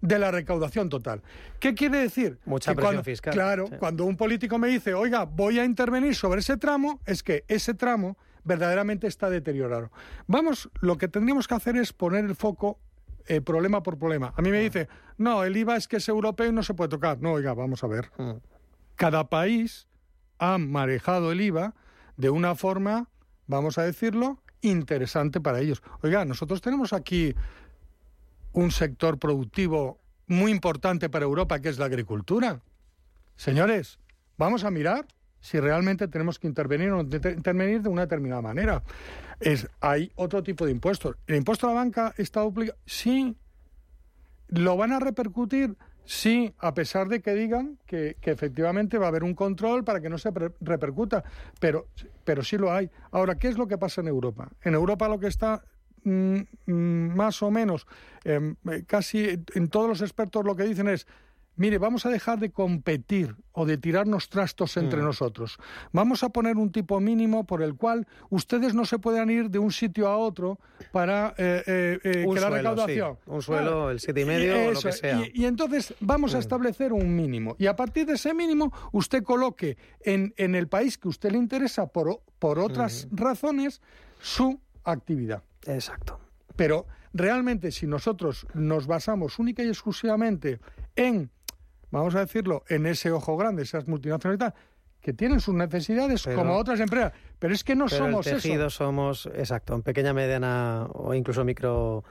Speaker 12: de la recaudación total. ¿Qué quiere decir?
Speaker 11: Mucha presión fiscal.
Speaker 12: Claro, cuando un político me dice, oiga, voy a intervenir sobre ese tramo, es que ese tramo verdaderamente está deteriorado. Vamos, lo que tendríamos que hacer es poner el foco eh, problema por problema. A mí me dice, no, el IVA es que es europeo y no se puede tocar. No, oiga, vamos a ver.
Speaker 11: Mm.
Speaker 12: Cada país ha manejado el IVA de una forma, vamos a decirlo, interesante para ellos. Oiga, nosotros tenemos aquí un sector productivo muy importante para Europa, que es la agricultura. Señores, vamos a mirar si realmente tenemos que intervenir o no intervenir de una determinada manera. Es, hay otro tipo de impuestos. ¿El impuesto a la banca está obligado? Sí. ¿Lo van a repercutir? Sí, a pesar de que digan que, efectivamente va a haber un control para que no se repercuta, pero, pero sí lo hay. Ahora, ¿qué es lo que pasa en Europa? En Europa lo que está mm, mm, más o menos, em, casi en todos los expertos lo que dicen es, mire, vamos a dejar de competir o de tirarnos trastos entre
Speaker 11: Mm.
Speaker 12: nosotros. Vamos a poner un tipo mínimo por el cual ustedes no se puedan ir de un sitio a otro para eh, eh, eh,
Speaker 11: Un
Speaker 12: que la recaudación.
Speaker 11: sí. Un suelo,
Speaker 12: Claro.
Speaker 11: el siete y medio o lo que sea.
Speaker 12: Y, y entonces vamos a establecer un mínimo. Y a partir de ese mínimo, usted coloque en, en el país que usted le interesa por, por otras razones su actividad.
Speaker 11: Exacto.
Speaker 12: Pero realmente si nosotros nos basamos única y exclusivamente en, vamos a decirlo, en ese ojo grande, esas multinacionales que tienen sus necesidades
Speaker 11: Pero-
Speaker 12: como otras empresas, pero es que no
Speaker 11: Pero
Speaker 12: somos
Speaker 11: el tejido
Speaker 12: eso.
Speaker 11: somos, exacto, en pequeña, mediana o incluso micro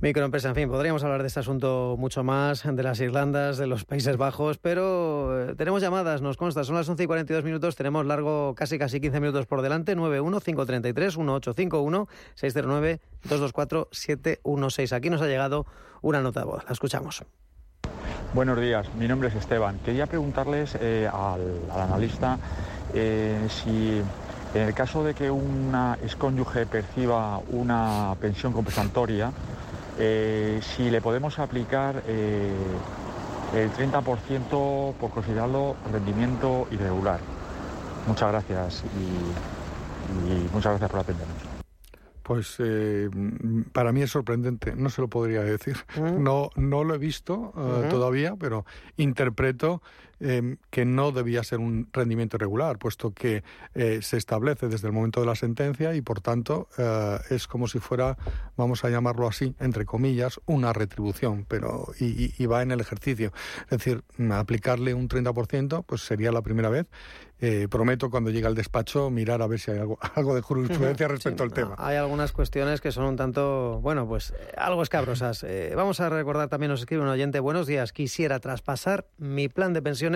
Speaker 11: microempresa. En fin, podríamos hablar de este asunto mucho más, de las Irlandas, de los Países Bajos, pero eh, tenemos llamadas, nos consta, son las 11 y 42 minutos, tenemos largo casi casi 15 minutos por delante, 91-533-1851, 609-224-716. Aquí nos ha llegado una nota de voz, la escuchamos.
Speaker 14: Buenos días, mi nombre es Esteban. Quería preguntarles eh, al, al analista eh, si en el caso de que una excónyuge perciba una pensión compensatoria, eh, si le podemos aplicar el 30% por considerarlo rendimiento irregular. Muchas gracias y, y muchas gracias por atendernos.
Speaker 12: Pues eh, mm, para mí es sorprendente, no se lo podría decir. No, no lo he visto eh, todavía, pero interpreto eh, que no debía ser un rendimiento irregular, puesto que eh, se establece desde el momento de la sentencia y, por tanto, eh, es como si fuera, vamos a llamarlo así, entre comillas, una retribución, pero y, y- y va en el ejercicio. Es decir, aplicarle un 30%, pues sería la primera vez. Eh, prometo cuando llegue al despacho mirar a ver si hay algo, [laughs] algo de jurisprudencia [laughs] respecto al tema.
Speaker 11: Hay algunas cuestiones que son un tanto, bueno, pues algo escabrosas. Eh, vamos a recordar también, nos escribe un oyente, buenos días, quisiera traspasar mi plan de pensiones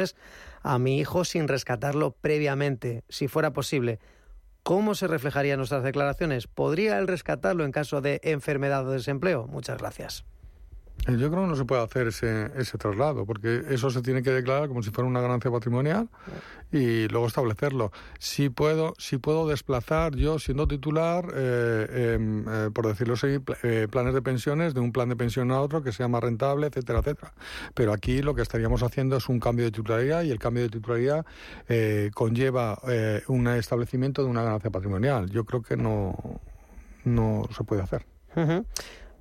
Speaker 11: a mi hijo sin rescatarlo previamente, si fuera posible. ¿Cómo se reflejaría en nuestras declaraciones? ¿Podría él rescatarlo en caso de enfermedad o desempleo? Muchas gracias.
Speaker 12: Eh, Yo creo que no se puede hacer ese, ese traslado, porque eso se tiene que declarar como si fuera una ganancia patrimonial y luego establecerlo. Si puedo, si puedo desplazar yo, siendo titular, eh, em, eh, por decirlo así, eh, planes de pensiones de un plan de pensión a otro que sea más rentable, etcétera, etcétera. Pero aquí lo que estaríamos haciendo es un cambio de titularidad y el cambio de titularidad eh, conlleva eh, un establecimiento de una ganancia patrimonial. Yo creo que no, no se puede hacer.
Speaker 11: Ujú.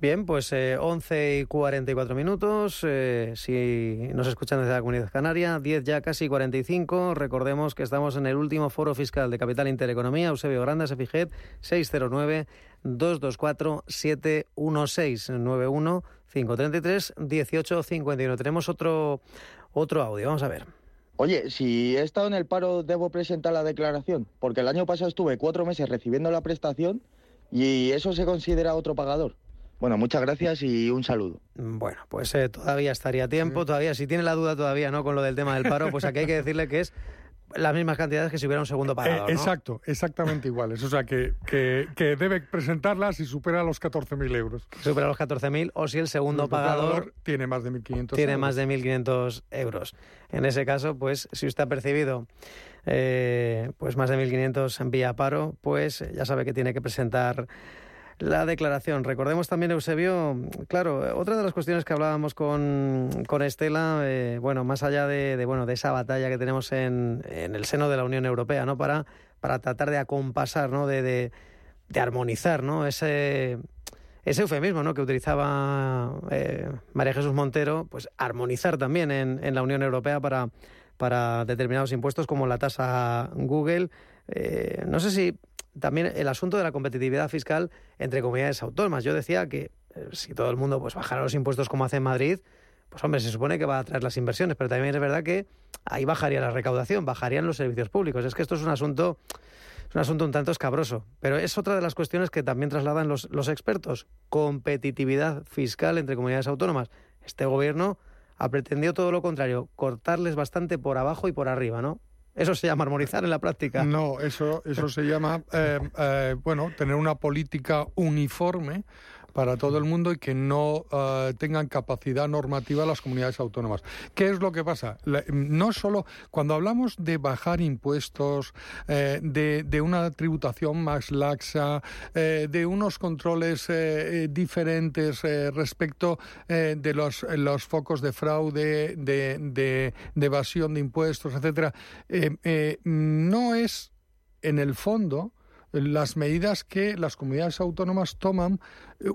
Speaker 11: Bien, pues eh, 11 y 44 minutos. eh, si nos escuchan desde la Comunidad Canaria, 10 ya casi 45. Recordemos que estamos en el último foro fiscal de Capital Intereconomía, Eusebio Granda, Sefiget, 609-224-716, 91-533-1851. Tenemos otro, otro audio, vamos a ver.
Speaker 15: Oye, si he estado en el paro, ¿debo presentar la declaración? Porque el año pasado estuve cuatro meses recibiendo la prestación y eso se considera otro pagador. Bueno, muchas gracias y un saludo.
Speaker 11: Bueno, pues eh, todavía estaría a tiempo, todavía, si tiene la duda todavía no con lo del tema del paro, pues aquí hay que decirle que es las mismas cantidades que si hubiera un segundo pagador.
Speaker 12: Eh, exacto, exactamente iguales. O sea, que, que, debe presentarlas si supera los 14.000 euros.
Speaker 11: Supera los 14.000 o si el segundo pagador,
Speaker 12: tiene más de 1.500
Speaker 11: Tiene más de 1.500 euros. En ese caso, pues si usted ha percibido eh, pues más de 1.500 en vía paro, pues ya sabe que tiene que presentar la declaración. Recordemos también, Eusebio, claro, otra de las cuestiones que hablábamos con, con Estela, eh, bueno, más allá de, bueno, de esa batalla que tenemos en, en, el seno de la Unión Europea, ¿no? Para, para tratar de acompasar, ¿no? De, de, armonizar, ¿no? Ese, ese eufemismo ¿no? que utilizaba eh, María Jesús Montero, pues armonizar también en, en la Unión Europea para, para determinados impuestos como la tasa Google. Eh, no sé si también el asunto de la competitividad fiscal entre comunidades autónomas. Yo decía que eh, si todo el mundo pues bajara los impuestos como hace en Madrid, pues hombre, se supone que va a traer las inversiones, pero también es verdad que ahí bajaría la recaudación, bajarían los servicios públicos. Es que esto es un asunto, es un asunto un tanto escabroso, pero es otra de las cuestiones que también trasladan los, los expertos. Competitividad fiscal entre comunidades autónomas. Este gobierno ha pretendido todo lo contrario, cortarles bastante por abajo y por arriba, ¿no? Eso se llama armonizar en la práctica.
Speaker 12: No, eso, eso se llama, eh, eh, bueno, tener una política uniforme para todo el mundo y que no eh, tengan capacidad normativa las comunidades autónomas. ¿Qué es lo que pasa? no solo cuando hablamos de bajar impuestos, eh, de, una tributación más laxa, eh, de unos controles diferentes respecto de los, focos de fraude, de, de evasión de impuestos, etcétera, no es en el fondo las medidas que las comunidades autónomas toman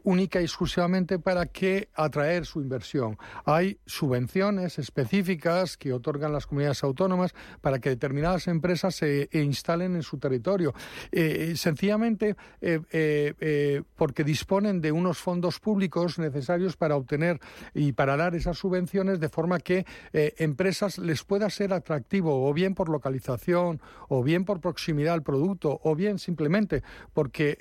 Speaker 12: única y exclusivamente para que atraer su inversión. Hay subvenciones específicas que otorgan las comunidades autónomas para que determinadas empresas se instalen en su territorio. Eh, eh, sencillamente eh, porque disponen de unos fondos públicos necesarios para obtener y para dar esas subvenciones de forma que empresas les pueda ser atractivo o bien por localización o bien por proximidad al producto o bien simplemente porque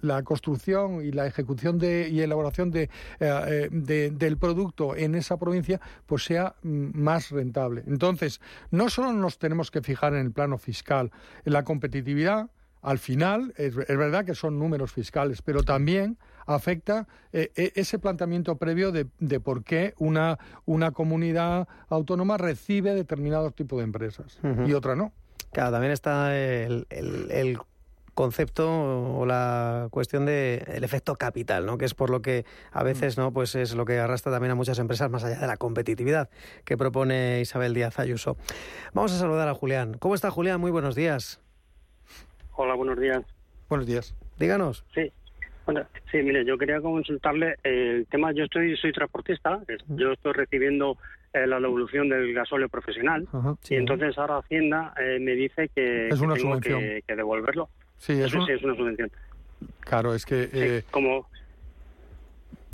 Speaker 12: la construcción y la ejecución de, y elaboración eh, eh, de, del producto en esa provincia pues sea mm, más rentable. Entonces, no solo nos tenemos que fijar en el plano fiscal, en la competitividad, al final, es, verdad que son números fiscales, pero también afecta eh, e, ese planteamiento previo de, de, por qué una, una comunidad autónoma recibe determinado tipo de empresas y otra no.
Speaker 11: Claro, también está el, el concepto o la cuestión del el efecto capital, ¿no? que es por lo que a veces no pues es lo que arrastra también a muchas empresas más allá de la competitividad que propone Isabel Díaz Ayuso. Vamos a saludar a Julián. ¿Cómo está Julián? Muy buenos días.
Speaker 16: Hola, buenos días.
Speaker 12: Buenos días.
Speaker 11: Díganos.
Speaker 16: Sí. sí, mire, yo quería consultarle el tema, yo estoy soy transportista, yo estoy recibiendo eh, la devolución del gasóleo profesional y entonces ahora Hacienda eh, me dice que,
Speaker 12: es
Speaker 16: tengo que, devolverlo.
Speaker 12: Sí, es,
Speaker 16: sí, es una subvención.
Speaker 12: Claro, es que... Eh...
Speaker 16: como...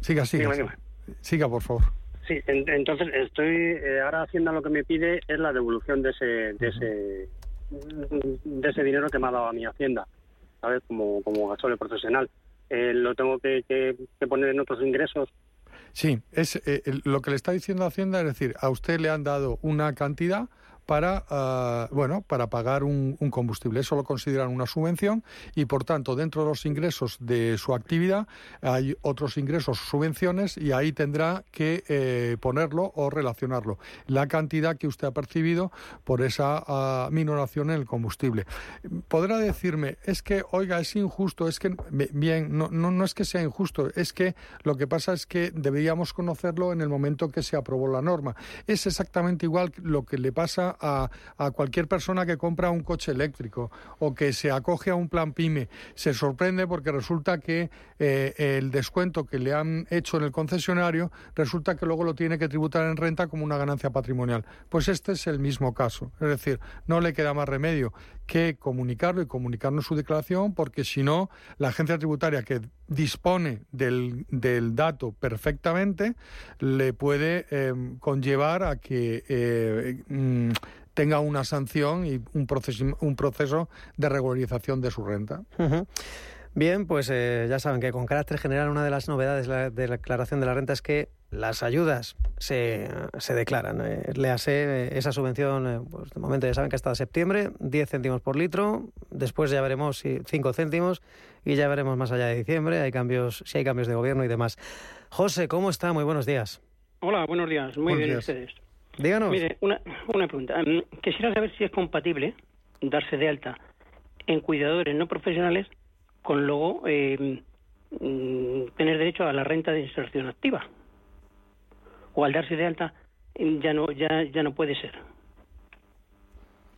Speaker 12: Siga, siga. Siga, por favor.
Speaker 16: Sí, entonces estoy... Eh, ahora Hacienda lo que me pide es la devolución de ese... De ese de ese dinero que me ha dado a mi Hacienda, ¿sabes? Como, como gasóleo profesional. Eh, lo tengo que, que, poner en otros ingresos
Speaker 12: Sí, es eh, lo que le está diciendo Hacienda es decir, a usted le han dado una cantidad para, ah, bueno, para pagar un, combustible. Eso lo consideran una subvención y, por tanto, dentro de los ingresos de su actividad hay otros ingresos, subvenciones, y ahí tendrá que eh, ponerlo o relacionarlo. La cantidad que usted ha percibido por esa ah, minoración en el combustible. Podrá decirme, es que, oiga, es injusto, es que, bien, no, no, no es que sea injusto, es que lo que pasa es que deberíamos conocerlo en el momento que se aprobó la norma. Es exactamente igual lo que le pasa a, cualquier persona que compra un coche eléctrico o que se acoge a un plan PYME. Se sorprende porque resulta que eh, el descuento que le han hecho en el concesionario resulta que luego lo tiene que tributar en renta como una ganancia patrimonial. Pues este es el mismo caso. Es decir, no le queda más remedio que comunicarlo y comunicarnos su declaración porque si no, la agencia tributaria que dispone del, del dato perfectamente le puede eh, conllevar a que eh, mm, tenga una sanción y un proceso, un proceso de regularización de su renta.
Speaker 11: Bien, pues eh, ya saben que con carácter general una de las novedades de la declaración de la renta es que las ayudas se, se declaran. Eh, le hace esa subvención, eh, pues de momento ya saben que hasta septiembre, 10 céntimos por litro, después ya veremos si 5 céntimos y ya veremos más allá de diciembre, hay cambios, si hay cambios de gobierno y demás. José, ¿cómo está? Muy buenos días.
Speaker 17: Hola, buenos días. Muy bien ustedes.
Speaker 11: Díganos.
Speaker 17: Mire, una, una pregunta. Mm, quisiera saber si es compatible darse de alta en cuidadores no profesionales con luego eh, mm, tener derecho a la renta de inserción activa o al darse de alta ya no ya ya no puede ser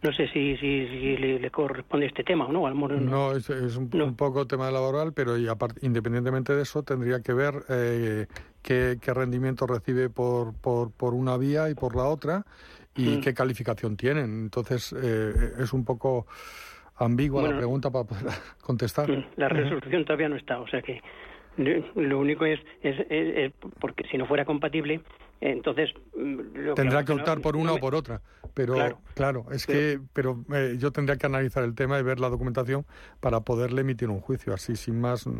Speaker 17: no sé si, si, si le, corresponde este tema o no. Al
Speaker 12: no, no es, un, poco tema laboral, pero y independientemente de eso, tendría que ver eh, qué, rendimiento recibe por, por, por, una vía y por la otra y mm. qué calificación tienen. Entonces, eh, es un poco ambigua la pregunta para poder [laughs] contestar. Mm,
Speaker 17: la resolución todavía no está, o sea que lo único es, es, porque si no fuera compatible, entonces
Speaker 12: mm, tendrá que, optar por una o por otra. Pero claro, es que pero eh, yo tendría que analizar el tema y ver la documentación para poderle emitir un juicio. Así sin más, mm,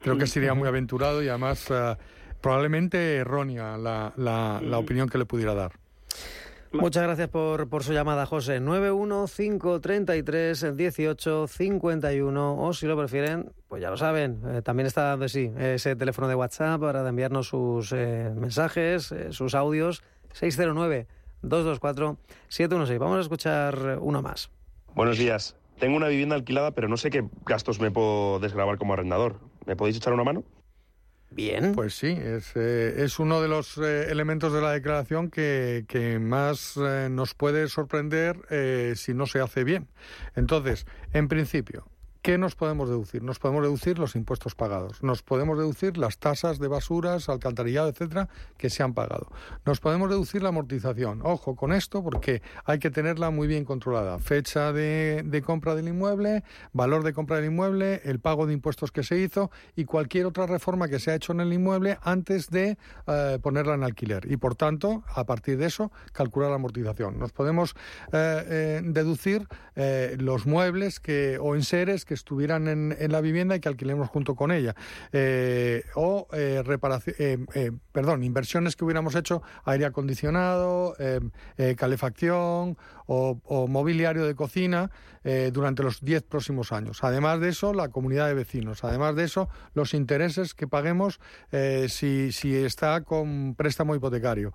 Speaker 12: creo que sería muy aventurado y además eh, probablemente errónea la, la, la mm. opinión que le pudiera dar.
Speaker 11: Muchas gracias por, por su llamada, José. 915331851 o si lo prefieren, pues ya lo saben, eh, también está dando sí, ese teléfono de WhatsApp para enviarnos sus eh, mensajes, eh, sus audios, 609-224-716. Vamos a escuchar uno más.
Speaker 18: Buenos días. Tengo una vivienda alquilada, pero no sé qué gastos me puedo desgravar como arrendador. ¿Me podéis echar una mano?
Speaker 11: Bien.
Speaker 12: Pues sí, es, eh, es uno de los eh, elementos de la declaración que, que más eh, nos puede sorprender si no se hace bien. Entonces, en principio, ¿Qué nos podemos deducir? Nos podemos deducir los impuestos pagados, nos podemos deducir las tasas de basuras, alcantarillado, etcétera, que se han pagado. Nos podemos deducir la amortización. Ojo con esto porque hay que tenerla muy bien controlada. Fecha de, compra del inmueble, valor de compra del inmueble, el pago de impuestos que se hizo y cualquier otra reforma que se ha hecho en el inmueble antes de eh, ponerla en alquiler. Y por tanto, a partir de eso, calcular la amortización. Nos podemos eh, eh, deducir los muebles que, o enseres que que estuvieran en, en la vivienda y que alquilemos junto con ella. Eh, o eh, reparación, eh, perdón, inversiones que hubiéramos hecho, aire acondicionado, calefacción o, mobiliario de cocina durante los 10 próximos años. Además de eso, la comunidad de vecinos. Además de eso, los intereses que paguemos si, si está con préstamo hipotecario.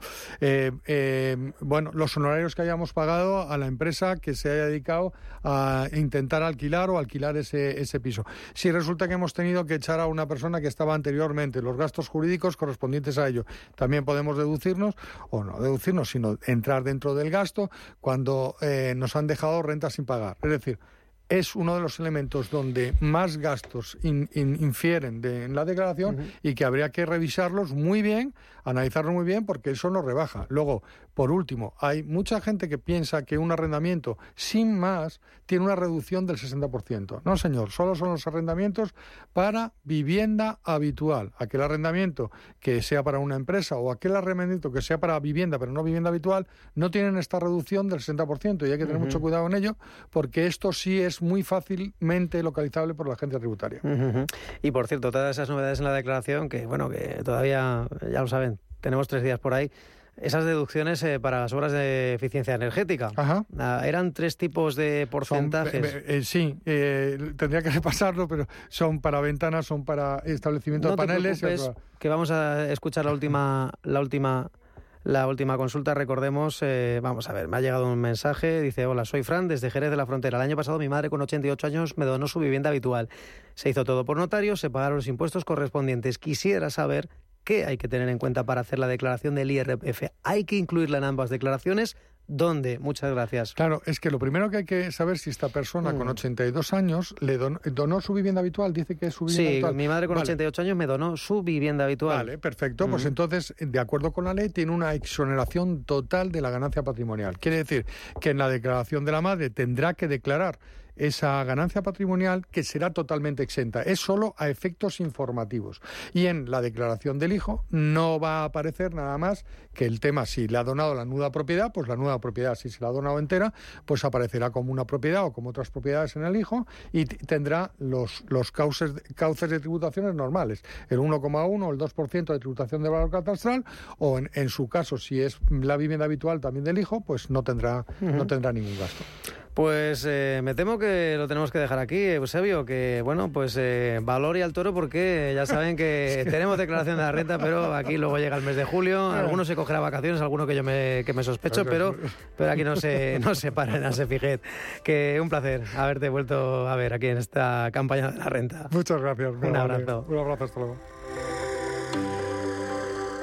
Speaker 12: bueno, los honorarios que hayamos pagado a la empresa que se haya dedicado a intentar alquilar o alquilar ese, piso. Si resulta que hemos tenido que echar a una persona que estaba anteriormente, los gastos jurídicos correspondientes a ello, también podemos deducirnos, o no deducirnos, sino entrar dentro del gasto cuando eh, nos han dejado rentas sin pagar. Es decir, es uno de los elementos donde más gastos infieren de, en la declaración y que habría que revisarlos muy bien, analizarlo muy bien, porque eso nos rebaja. Luego, por último, hay mucha gente que piensa que un arrendamiento sin más tiene una reducción del 60%. No, señor, solo son los arrendamientos para vivienda habitual. Aquel arrendamiento que sea para una empresa o aquel arrendamiento que sea para vivienda, pero no vivienda habitual, no tienen esta reducción del 60% y hay que tener mucho cuidado en ello, porque esto sí es muy fácilmente localizable por la agencia tributaria.
Speaker 11: Y por cierto, todas esas novedades en la declaración, que bueno, que todavía, ya lo saben, tenemos tres días por ahí, esas deducciones eh, para las obras de eficiencia energética. Ajá. Ah, eran tres tipos de porcentajes.
Speaker 12: Eh, sí, eh, tendría que repasarlo, pero son para ventanas, son para establecimiento de paneles.
Speaker 11: que vamos a escuchar la última, la última la última consulta, recordemos, eh, vamos a ver, me ha llegado un mensaje, dice, hola, soy Fran desde Jerez de la Frontera. El año pasado mi madre con 88 años me donó su vivienda habitual. Se hizo todo por notario, se pagaron los impuestos correspondientes. Quisiera saber qué hay que tener en cuenta para hacer la declaración del IRPF. ¿Hay que incluirla en ambas declaraciones? ¿Dónde? Muchas gracias.
Speaker 12: Claro, es que lo primero que hay que saber si esta persona con 82 mm. años le donó, su vivienda habitual, dice que es su vivienda habitual.
Speaker 11: Sí, mi madre con 88 años me donó su vivienda habitual.
Speaker 12: Vale, perfecto. Pues entonces, de acuerdo con la ley, tiene una exoneración total de la ganancia patrimonial. Quiere decir que en la declaración de la madre tendrá que declarar esa ganancia patrimonial que será totalmente exenta. Es solo a efectos informativos. Y en la declaración del hijo no va a aparecer nada más que el tema si le ha donado la nuda propiedad, pues la nuda propiedad, si se la ha donado entera, pues aparecerá como una propiedad o como otras propiedades en el hijo y tendrá los, los cauces, cauces de tributaciones normales, el 1,1 o el 2% de tributación de valor catastral o en, en, su caso, si es la vivienda habitual también del hijo, pues no tendrá, no tendrá ningún gasto.
Speaker 11: Pues eh, me temo que lo tenemos que dejar aquí, Eusebio, que bueno, pues eh, valor y al toro porque ya saben que [laughs] tenemos declaración de la renta, pero aquí luego llega el mes de julio, algunos se cogerá vacaciones, alguno que yo me, que me sospecho, pero, pero aquí no se, no se para en Fijet. Que un placer haberte vuelto a ver aquí en esta campaña de la renta.
Speaker 12: Muchas gracias.
Speaker 11: Un abrazo.
Speaker 12: Un abrazo, hasta luego.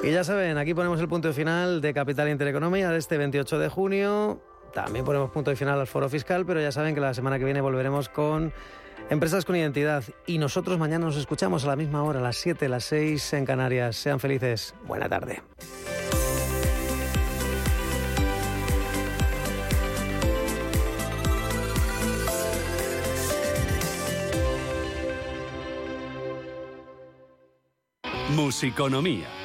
Speaker 11: Y ya saben, aquí ponemos el punto final de Capital Intereconomía de este 28 de junio. También ponemos punto y final al foro fiscal, pero ya saben que la semana que viene volveremos con empresas con identidad. Y nosotros mañana nos escuchamos a la misma hora, las 7, las 6 en Canarias. Sean felices. Buena tarde.
Speaker 1: Musiconomía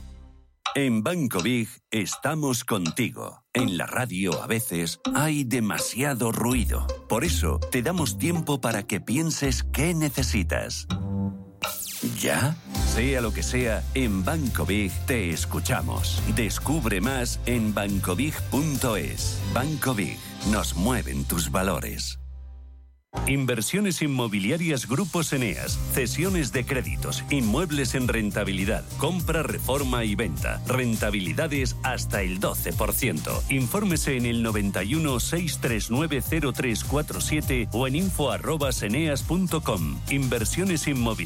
Speaker 1: En Banco Big estamos contigo. En la radio a veces hay demasiado ruido. Por eso te damos tiempo para que pienses qué necesitas. ¿Ya? Sea lo que sea, en Banco Big te escuchamos. Descubre más en bancobig.es. Banco Big, nos mueven tus valores. Inversiones inmobiliarias Grupos Eneas, cesiones de créditos, inmuebles en rentabilidad, compra, reforma y venta, rentabilidades hasta el 12%. Infórmese en el 91 639 0347 o en info@eneas.com. Inversiones inmobiliarias